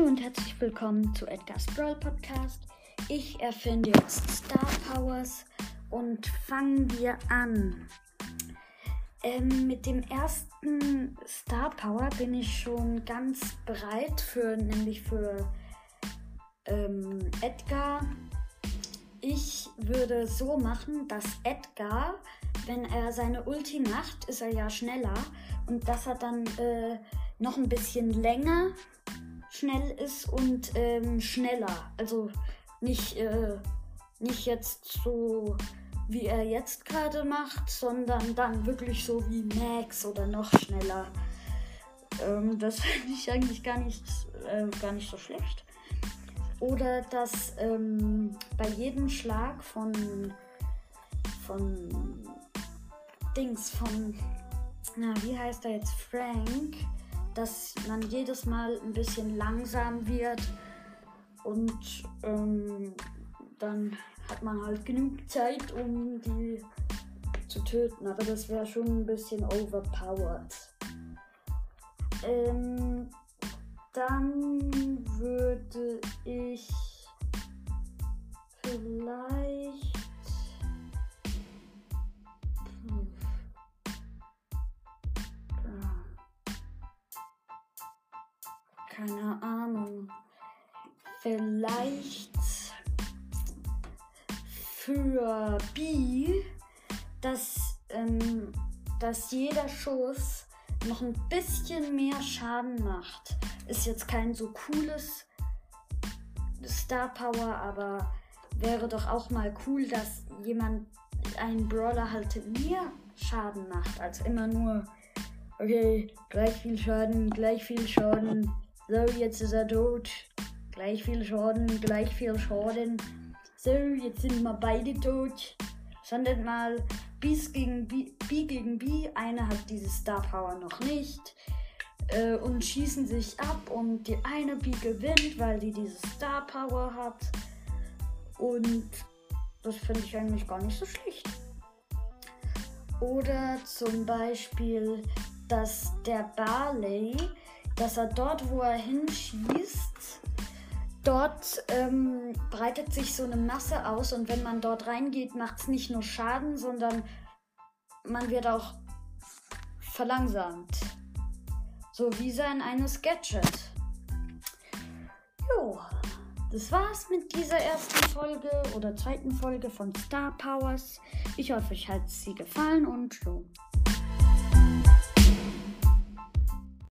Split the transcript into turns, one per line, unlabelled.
Hallo und herzlich willkommen zu Edgar's Brawl Podcast. Ich erfinde jetzt Star Powers und fangen wir an. Ähm, mit dem ersten Star Power bin ich schon ganz bereit für, nämlich für ähm, Edgar. Ich würde so machen, dass Edgar, wenn er seine Ulti macht, ist er ja schneller und dass er dann äh, noch ein bisschen länger schnell ist und ähm, schneller. Also nicht, äh, nicht jetzt so, wie er jetzt gerade macht, sondern dann wirklich so wie Max oder noch schneller. Ähm, das finde ich eigentlich gar nicht, äh, gar nicht so schlecht. Oder dass ähm, bei jedem Schlag von, von Dings, von, na, wie heißt er jetzt? Frank dass man jedes Mal ein bisschen langsam wird und ähm, dann hat man halt genug Zeit, um die zu töten. Aber das wäre schon ein bisschen overpowered. Ähm, dann keine Ahnung, vielleicht für B, dass, ähm, dass jeder Schuss noch ein bisschen mehr Schaden macht. Ist jetzt kein so cooles Star Power, aber wäre doch auch mal cool, dass jemand, ein Brawler halt mehr Schaden macht, als immer nur, okay, gleich viel Schaden, gleich viel Schaden, so, jetzt ist er tot. Gleich viel Schaden, gleich viel Schaden. So, jetzt sind wir beide tot. Sondern mal bis gegen B, B gegen B. Einer hat diese Star Power noch nicht. Äh, und schießen sich ab und die eine B gewinnt, weil die diese Star Power hat. Und das finde ich eigentlich gar nicht so schlecht. Oder zum Beispiel, dass der Barley dass er dort, wo er hinschießt, dort ähm, breitet sich so eine Masse aus und wenn man dort reingeht, macht es nicht nur Schaden, sondern man wird auch verlangsamt. So wie sein eines Gadget. Jo, das war's mit dieser ersten Folge oder zweiten Folge von Star Powers. Ich hoffe, euch hat sie gefallen und jo.